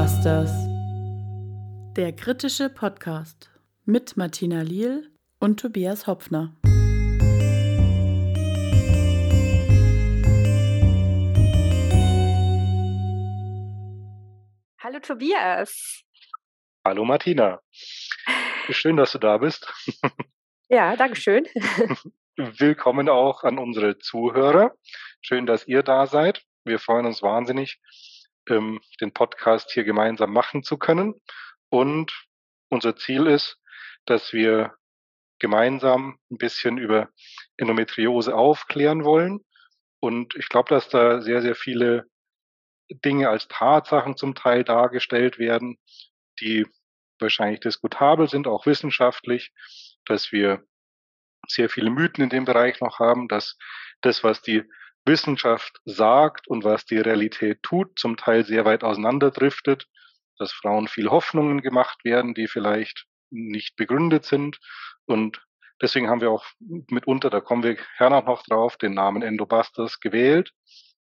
Endobusters. Der kritische Podcast mit Martina Liel und Tobias Hopfner. Hallo Tobias. Hallo Martina. Schön, dass du da bist. Ja, danke schön. Willkommen auch an unsere Zuhörer. Schön, dass ihr da seid. Wir freuen uns wahnsinnig, ähm, den Podcast hier gemeinsam machen zu können. Und unser Ziel ist, dass wir gemeinsam ein bisschen über Endometriose aufklären wollen. Und ich glaube, dass da sehr, sehr viele Dinge als Tatsachen zum Teil dargestellt werden, die wahrscheinlich diskutabel sind, auch wissenschaftlich, dass wir sehr viele Mythen in dem Bereich noch haben, dass das, was die Wissenschaft sagt und was die Realität tut, zum Teil sehr weit auseinanderdriftet, dass Frauen viel Hoffnungen gemacht werden, die vielleicht nicht begründet sind. Und deswegen haben wir auch mitunter, da kommen wir gerne noch drauf, den Namen Endobusters gewählt.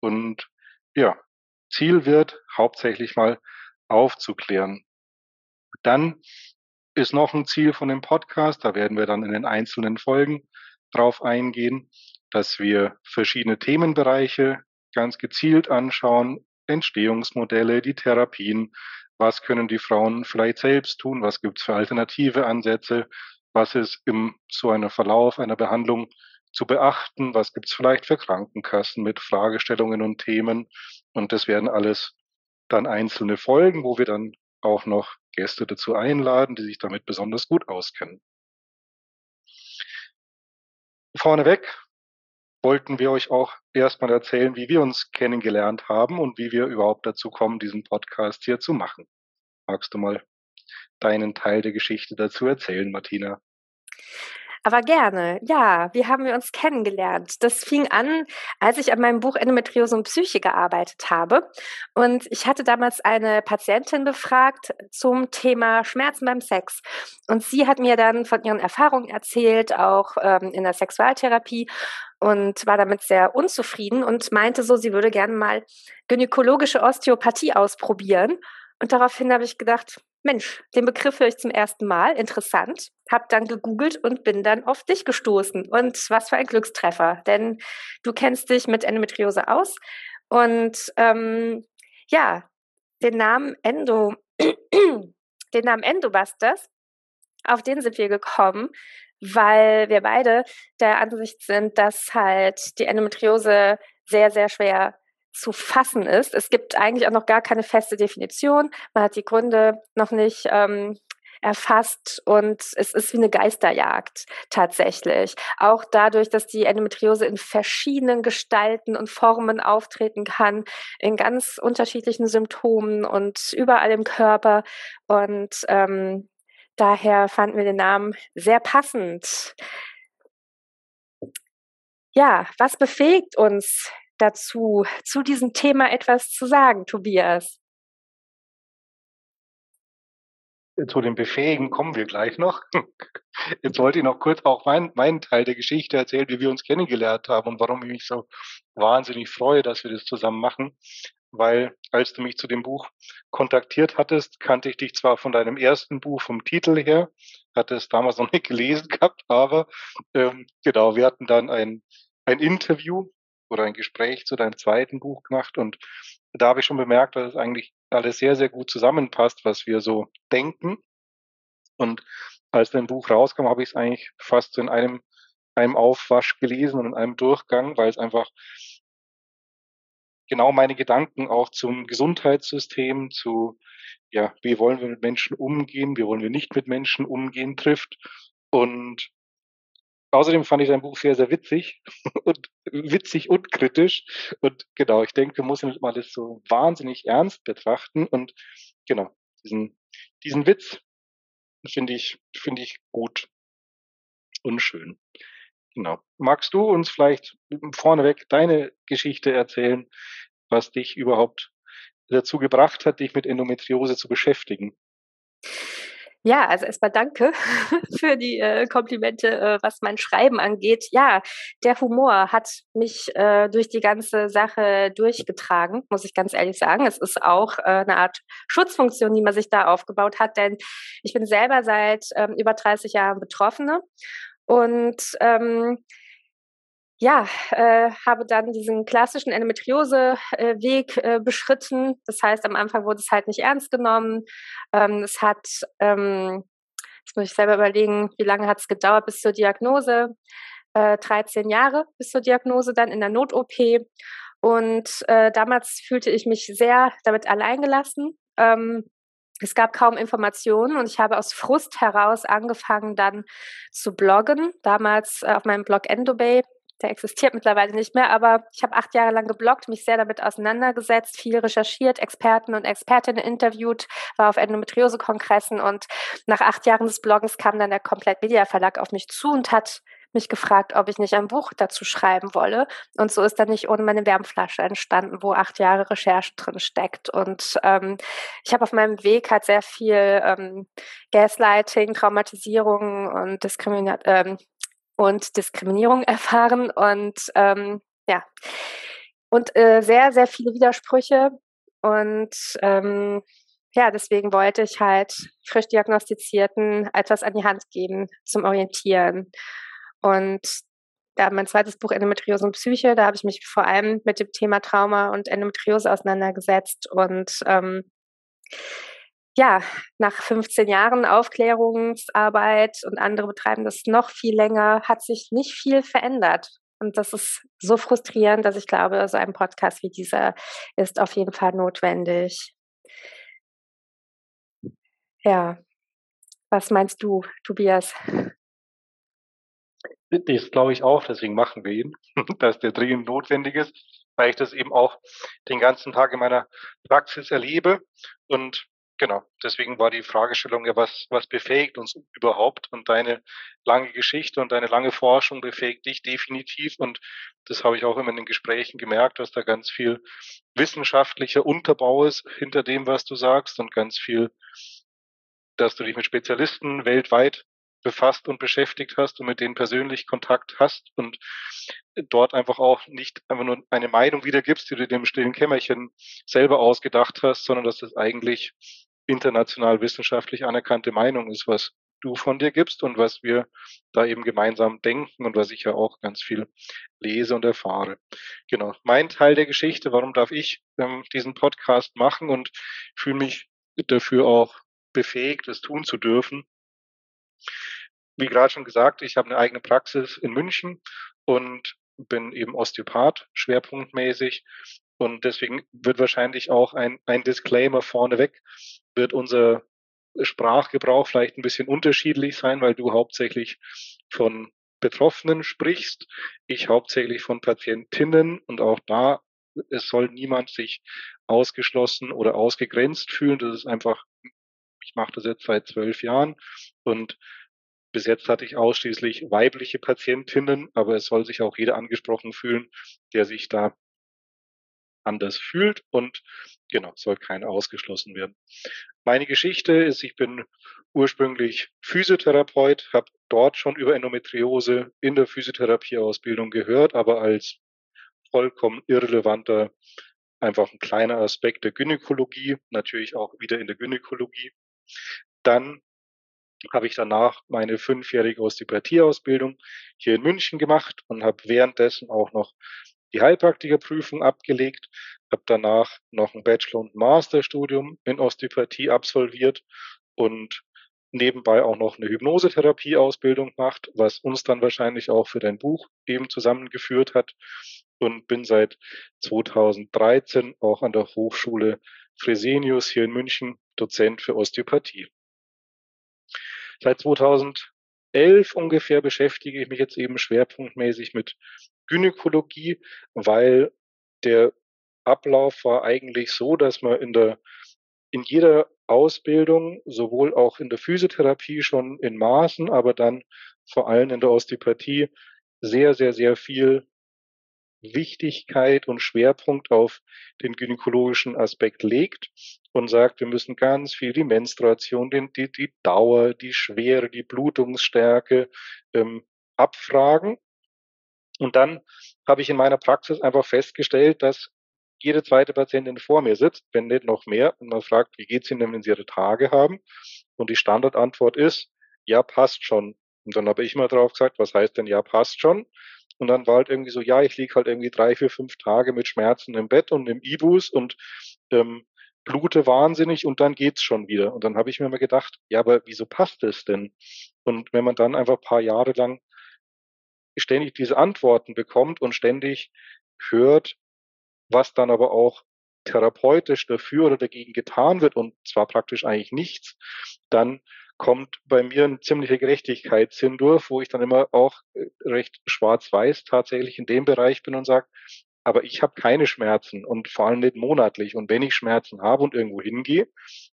Und ja, Ziel wird hauptsächlich mal aufzuklären. Dann ist noch ein Ziel von dem Podcast, da werden wir dann in den einzelnen Folgen drauf eingehen, dass wir verschiedene Themenbereiche ganz gezielt anschauen, Entstehungsmodelle, die Therapien, was können die Frauen vielleicht selbst tun, was gibt es für alternative Ansätze, was ist im so einer Verlauf einer Behandlung zu beachten, was gibt es vielleicht für Krankenkassen mit Fragestellungen und Themen. Und das werden alles dann einzelne Folgen, wo wir dann auch noch Gäste dazu einladen, die sich damit besonders gut auskennen. Vorneweg wollten wir euch auch erstmal erzählen, wie wir uns kennengelernt haben und wie wir überhaupt dazu kommen, diesen Podcast hier zu machen. Magst du mal deinen Teil der Geschichte dazu erzählen, Martina? Aber gerne, ja, wie haben wir uns kennengelernt? Das fing an, als ich an meinem Buch Endometriose und Psyche gearbeitet habe. Und ich hatte damals eine Patientin befragt zum Thema Schmerzen beim Sex. Und sie hat mir dann von ihren Erfahrungen erzählt, auch ähm, in der Sexualtherapie und war damit sehr unzufrieden und meinte so, sie würde gerne mal gynäkologische Osteopathie ausprobieren. Und daraufhin habe ich gedacht, Mensch, den Begriff höre ich zum ersten Mal, interessant, habe dann gegoogelt und bin dann auf dich gestoßen. Und was für ein Glückstreffer, denn du kennst dich mit Endometriose aus und ähm, ja, den Namen Endo, den Namen Endobusters, auf den sind wir gekommen, weil wir beide der Ansicht sind, dass halt die Endometriose sehr, sehr schwer zu fassen ist. Es gibt eigentlich auch noch gar keine feste Definition. Man hat die Gründe noch nicht ähm, erfasst und es ist wie eine Geisterjagd tatsächlich. Auch dadurch, dass die Endometriose in verschiedenen Gestalten und Formen auftreten kann, in ganz unterschiedlichen Symptomen und überall im Körper. Und ähm, daher fanden wir den Namen sehr passend. Ja, was befähigt uns dazu, zu diesem Thema etwas zu sagen, Tobias? Zu den Befähigen kommen wir gleich noch. Jetzt wollte ich noch kurz auch mein, meinen Teil der Geschichte erzählen, wie wir uns kennengelernt haben und warum ich mich so wahnsinnig freue, dass wir das zusammen machen. Weil als du mich zu dem Buch kontaktiert hattest, kannte ich dich zwar von deinem ersten Buch vom Titel her, hatte es damals noch nicht gelesen gehabt, aber ähm, genau, wir hatten dann ein, ein Interview oder ein Gespräch zu deinem zweiten Buch gemacht und da habe ich schon bemerkt, dass es eigentlich alles sehr, sehr gut zusammenpasst, was wir so denken. Und als dein Buch rauskam, habe ich es eigentlich fast in einem, einem Aufwasch gelesen und in einem Durchgang, weil es einfach genau meine Gedanken auch zum Gesundheitssystem, zu, ja, wie wollen wir mit Menschen umgehen, wie wollen wir nicht mit Menschen umgehen, trifft. Und Außerdem fand ich dein Buch sehr, sehr witzig und witzig und kritisch. Und genau, ich denke, man muss nicht mal das so wahnsinnig ernst betrachten. Und genau, diesen, diesen Witz finde ich, finde ich gut und schön. Genau. Magst du uns vielleicht vorneweg deine Geschichte erzählen, was dich überhaupt dazu gebracht hat, dich mit Endometriose zu beschäftigen? Ja, also erstmal danke für die äh, Komplimente, äh, was mein Schreiben angeht. Ja, der Humor hat mich äh, durch die ganze Sache durchgetragen, muss ich ganz ehrlich sagen. Es ist auch äh, eine Art Schutzfunktion, die man sich da aufgebaut hat, denn ich bin selber seit ähm, über 30 Jahren Betroffene und ähm, ja, äh, habe dann diesen klassischen Endometriose-Weg äh, beschritten. Das heißt, am Anfang wurde es halt nicht ernst genommen. Ähm, es hat, ähm, jetzt muss ich selber überlegen, wie lange hat es gedauert bis zur Diagnose? Äh, 13 Jahre bis zur Diagnose, dann in der Not-OP. Und äh, damals fühlte ich mich sehr damit alleingelassen. Ähm, es gab kaum Informationen und ich habe aus Frust heraus angefangen dann zu bloggen. Damals äh, auf meinem Blog Endobay der existiert mittlerweile nicht mehr, aber ich habe acht Jahre lang gebloggt, mich sehr damit auseinandergesetzt, viel recherchiert, Experten und Expertinnen interviewt, war auf Endometriose-Kongressen und nach acht Jahren des Bloggens kam dann der Komplett Media Verlag auf mich zu und hat mich gefragt, ob ich nicht ein Buch dazu schreiben wolle. Und so ist dann nicht ohne meine Wärmflasche entstanden, wo acht Jahre Recherche drin steckt. Und ähm, ich habe auf meinem Weg halt sehr viel ähm, Gaslighting, Traumatisierung und Diskriminierung, ähm, und Diskriminierung erfahren und ähm, ja, und äh, sehr, sehr viele Widersprüche. Und ähm, ja, deswegen wollte ich halt frisch Diagnostizierten etwas an die Hand geben zum Orientieren. Und ja, mein zweites Buch Endometriose und Psyche, da habe ich mich vor allem mit dem Thema Trauma und Endometriose auseinandergesetzt und ähm, ja, nach 15 Jahren Aufklärungsarbeit und andere betreiben das noch viel länger, hat sich nicht viel verändert. Und das ist so frustrierend, dass ich glaube, so ein Podcast wie dieser ist auf jeden Fall notwendig. Ja, was meinst du, Tobias? Das glaube ich auch, deswegen machen wir ihn, dass der dringend notwendig ist, weil ich das eben auch den ganzen Tag in meiner Praxis erlebe und Genau, deswegen war die Fragestellung ja, was, was befähigt uns überhaupt? Und deine lange Geschichte und deine lange Forschung befähigt dich definitiv. Und das habe ich auch immer in den Gesprächen gemerkt, dass da ganz viel wissenschaftlicher Unterbau ist hinter dem, was du sagst und ganz viel, dass du dich mit Spezialisten weltweit befasst und beschäftigt hast und mit denen persönlich Kontakt hast und dort einfach auch nicht einfach nur eine Meinung wiedergibst, die du dem stillen Kämmerchen selber ausgedacht hast, sondern dass das eigentlich international wissenschaftlich anerkannte Meinung ist, was du von dir gibst und was wir da eben gemeinsam denken und was ich ja auch ganz viel lese und erfahre. Genau, mein Teil der Geschichte, warum darf ich ähm, diesen Podcast machen und fühle mich dafür auch befähigt, es tun zu dürfen. Wie gerade schon gesagt, ich habe eine eigene Praxis in München und bin eben Osteopath schwerpunktmäßig und deswegen wird wahrscheinlich auch ein, ein Disclaimer vorneweg wird unser Sprachgebrauch vielleicht ein bisschen unterschiedlich sein, weil du hauptsächlich von Betroffenen sprichst, ich hauptsächlich von Patientinnen und auch da, es soll niemand sich ausgeschlossen oder ausgegrenzt fühlen. Das ist einfach, mache das jetzt seit zwölf Jahren und bis jetzt hatte ich ausschließlich weibliche Patientinnen, aber es soll sich auch jeder angesprochen fühlen, der sich da anders fühlt und genau, soll keiner ausgeschlossen werden. Meine Geschichte ist, ich bin ursprünglich Physiotherapeut, habe dort schon über Endometriose in der Physiotherapieausbildung gehört, aber als vollkommen irrelevanter, einfach ein kleiner Aspekt der Gynäkologie, natürlich auch wieder in der Gynäkologie. Dann habe ich danach meine fünfjährige Osteopathieausbildung hier in München gemacht und habe währenddessen auch noch die Heilpraktikerprüfung abgelegt, habe danach noch ein Bachelor- und Masterstudium in Osteopathie absolviert und nebenbei auch noch eine Hypnosetherapie-Ausbildung gemacht, was uns dann wahrscheinlich auch für dein Buch eben zusammengeführt hat und bin seit 2013 auch an der Hochschule Fresenius hier in München Dozent für Osteopathie. Seit 2011 ungefähr beschäftige ich mich jetzt eben schwerpunktmäßig mit Gynäkologie, weil der Ablauf war eigentlich so, dass man in der in jeder Ausbildung, sowohl auch in der Physiotherapie schon in Maßen, aber dann vor allem in der Osteopathie sehr, sehr, sehr viel Wichtigkeit und Schwerpunkt auf den gynäkologischen Aspekt legt und sagt, wir müssen ganz viel die Menstruation, den, die, die Dauer, die Schwere, die Blutungsstärke ähm, abfragen. Und dann habe ich in meiner Praxis einfach festgestellt, dass jede zweite Patientin vor mir sitzt, wenn nicht noch mehr, und man fragt, wie geht's Ihnen, wenn Sie Ihre Tage haben? Und die Standardantwort ist, ja, passt schon. Und dann habe ich mal drauf gesagt, was heißt denn ja, passt schon? Und dann war halt irgendwie so, ja, ich liege halt irgendwie drei, vier, fünf Tage mit Schmerzen im Bett und im Ibus und ähm, blute wahnsinnig und dann geht's schon wieder. Und dann habe ich mir mal gedacht, ja, aber wieso passt es denn? Und wenn man dann einfach ein paar Jahre lang ständig diese Antworten bekommt und ständig hört, was dann aber auch therapeutisch dafür oder dagegen getan wird und zwar praktisch eigentlich nichts, dann kommt bei mir ein ziemlicher Gerechtigkeitssinn durch, wo ich dann immer auch äh, recht schwarz-weiß tatsächlich in dem Bereich bin und sage, aber ich habe keine Schmerzen und vor allem nicht monatlich. Und wenn ich Schmerzen habe und irgendwo hingehe,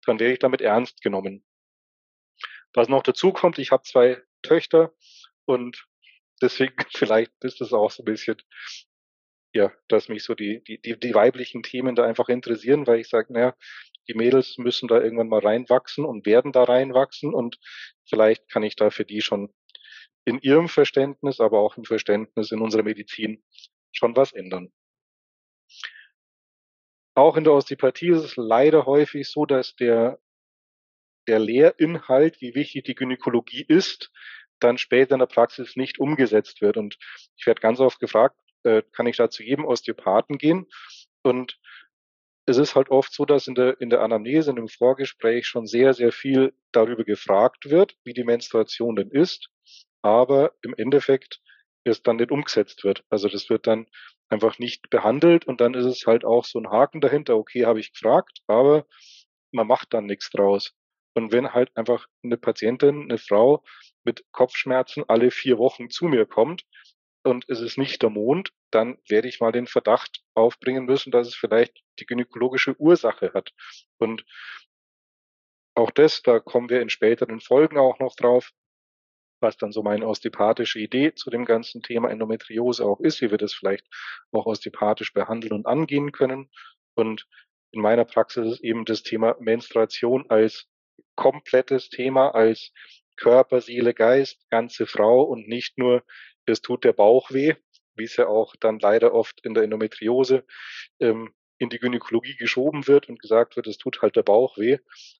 dann werde ich damit ernst genommen. Was noch dazu kommt, ich habe zwei Töchter und deswegen vielleicht ist das auch so ein bisschen ja, dass mich so die, die, die, die weiblichen Themen da einfach interessieren, weil ich sage, naja, die Mädels müssen da irgendwann mal reinwachsen und werden da reinwachsen und vielleicht kann ich da für die schon in ihrem Verständnis, aber auch im Verständnis in unserer Medizin schon was ändern. Auch in der Osteopathie ist es leider häufig so, dass der, der Lehrinhalt, wie wichtig die Gynäkologie ist, dann später in der Praxis nicht umgesetzt wird. Und ich werde ganz oft gefragt, äh, kann ich da zu jedem Osteopathen gehen. Und es ist halt oft so, dass in der, in der Anamnese, in dem Vorgespräch schon sehr, sehr viel darüber gefragt wird, wie die Menstruation denn ist, aber im Endeffekt es dann nicht umgesetzt wird. Also das wird dann einfach nicht behandelt und dann ist es halt auch so ein Haken dahinter, okay, habe ich gefragt, aber man macht dann nichts draus. Und wenn halt einfach eine Patientin, eine Frau mit Kopfschmerzen alle vier Wochen zu mir kommt, und es ist nicht der Mond, dann werde ich mal den Verdacht aufbringen müssen, dass es vielleicht die gynäkologische Ursache hat. Und auch das, da kommen wir in späteren Folgen auch noch drauf, was dann so meine osteopathische Idee zu dem ganzen Thema Endometriose auch ist, wie wir das vielleicht auch osteopathisch behandeln und angehen können. Und in meiner Praxis ist eben das Thema Menstruation als komplettes Thema, als Körper, Seele, Geist, ganze Frau und nicht nur es tut der Bauch weh, wie es ja auch dann leider oft in der Endometriose ähm, in die Gynäkologie geschoben wird und gesagt wird, es tut halt der Bauch weh,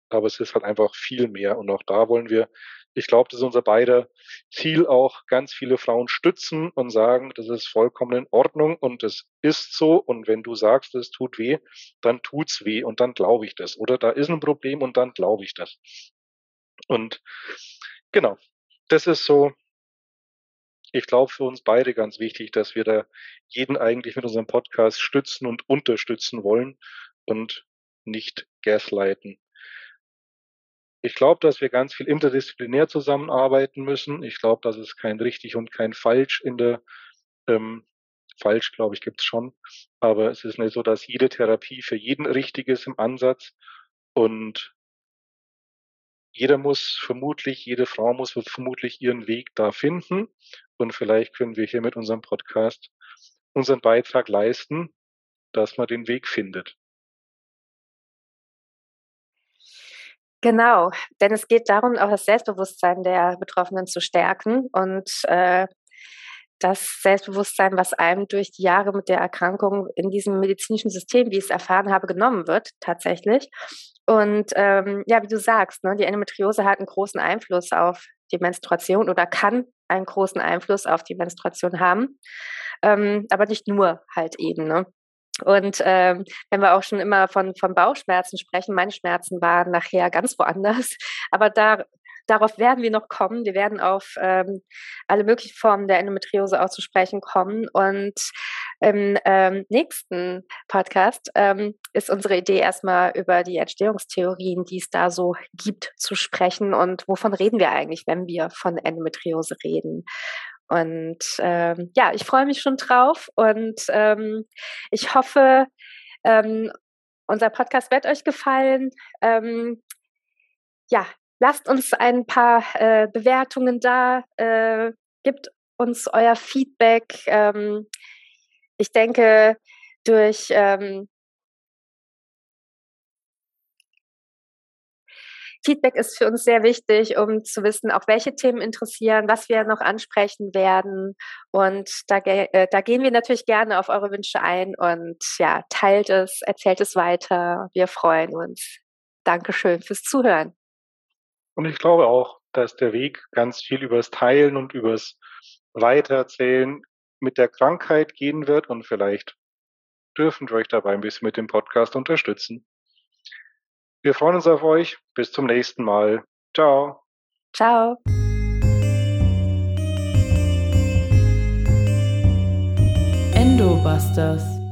aber es ist halt einfach viel mehr. Und auch da wollen wir, ich glaube, das ist unser beider Ziel auch, ganz viele Frauen stützen und sagen, das ist vollkommen in Ordnung und es ist so. Und wenn du sagst, es tut weh, dann tut's weh und dann glaube ich das. Oder da ist ein Problem und dann glaube ich das. Und genau, das ist so ich glaube, für uns beide ganz wichtig, dass wir da jeden eigentlich mit unserem Podcast stützen und unterstützen wollen und nicht gaslighten. Ich glaube, dass wir ganz viel interdisziplinär zusammenarbeiten müssen. Ich glaube, dass es kein richtig und kein falsch in der ähm, falsch, glaube ich, gibt es schon. Aber es ist nicht so, dass jede Therapie für jeden richtig ist im Ansatz. Und jeder muss vermutlich, jede Frau muss vermutlich ihren Weg da finden. Und vielleicht können wir hier mit unserem Podcast unseren Beitrag leisten, dass man den Weg findet. Genau, denn es geht darum, auch das Selbstbewusstsein der Betroffenen zu stärken und äh, das Selbstbewusstsein, was einem durch die Jahre mit der Erkrankung in diesem medizinischen System, wie ich es erfahren habe, genommen wird, tatsächlich. Und ähm, ja, wie du sagst, ne, die Endometriose hat einen großen Einfluss auf die Menstruation oder kann einen großen Einfluss auf die Menstruation haben, ähm, aber nicht nur halt eben. Ne? Und ähm, wenn wir auch schon immer von, von Bauchschmerzen sprechen, meine Schmerzen waren nachher ganz woanders, aber da Darauf werden wir noch kommen. Wir werden auf ähm, alle möglichen Formen der Endometriose auch zu sprechen kommen. Und im ähm, nächsten Podcast ähm, ist unsere Idee erstmal über die Entstehungstheorien, die es da so gibt, zu sprechen. Und wovon reden wir eigentlich, wenn wir von Endometriose reden? Und ähm, ja, ich freue mich schon drauf und ähm, ich hoffe, ähm, unser Podcast wird euch gefallen. Ähm, ja, lasst uns ein paar äh, Bewertungen da, äh, gebt uns euer Feedback. Ähm, ich denke, durch ähm, Feedback ist für uns sehr wichtig, um zu wissen, auch welche Themen interessieren, was wir noch ansprechen werden. Und da, äh, da gehen wir natürlich gerne auf eure Wünsche ein und ja, teilt es, erzählt es weiter. Wir freuen uns. Dankeschön fürs Zuhören. Und ich glaube auch, dass der Weg ganz viel übers Teilen und übers Weitererzählen mit der Krankheit gehen wird und vielleicht dürfen wir euch dabei ein bisschen mit dem Podcast unterstützen. Wir freuen uns auf euch. Bis zum nächsten Mal. Ciao. Ciao. Endobusters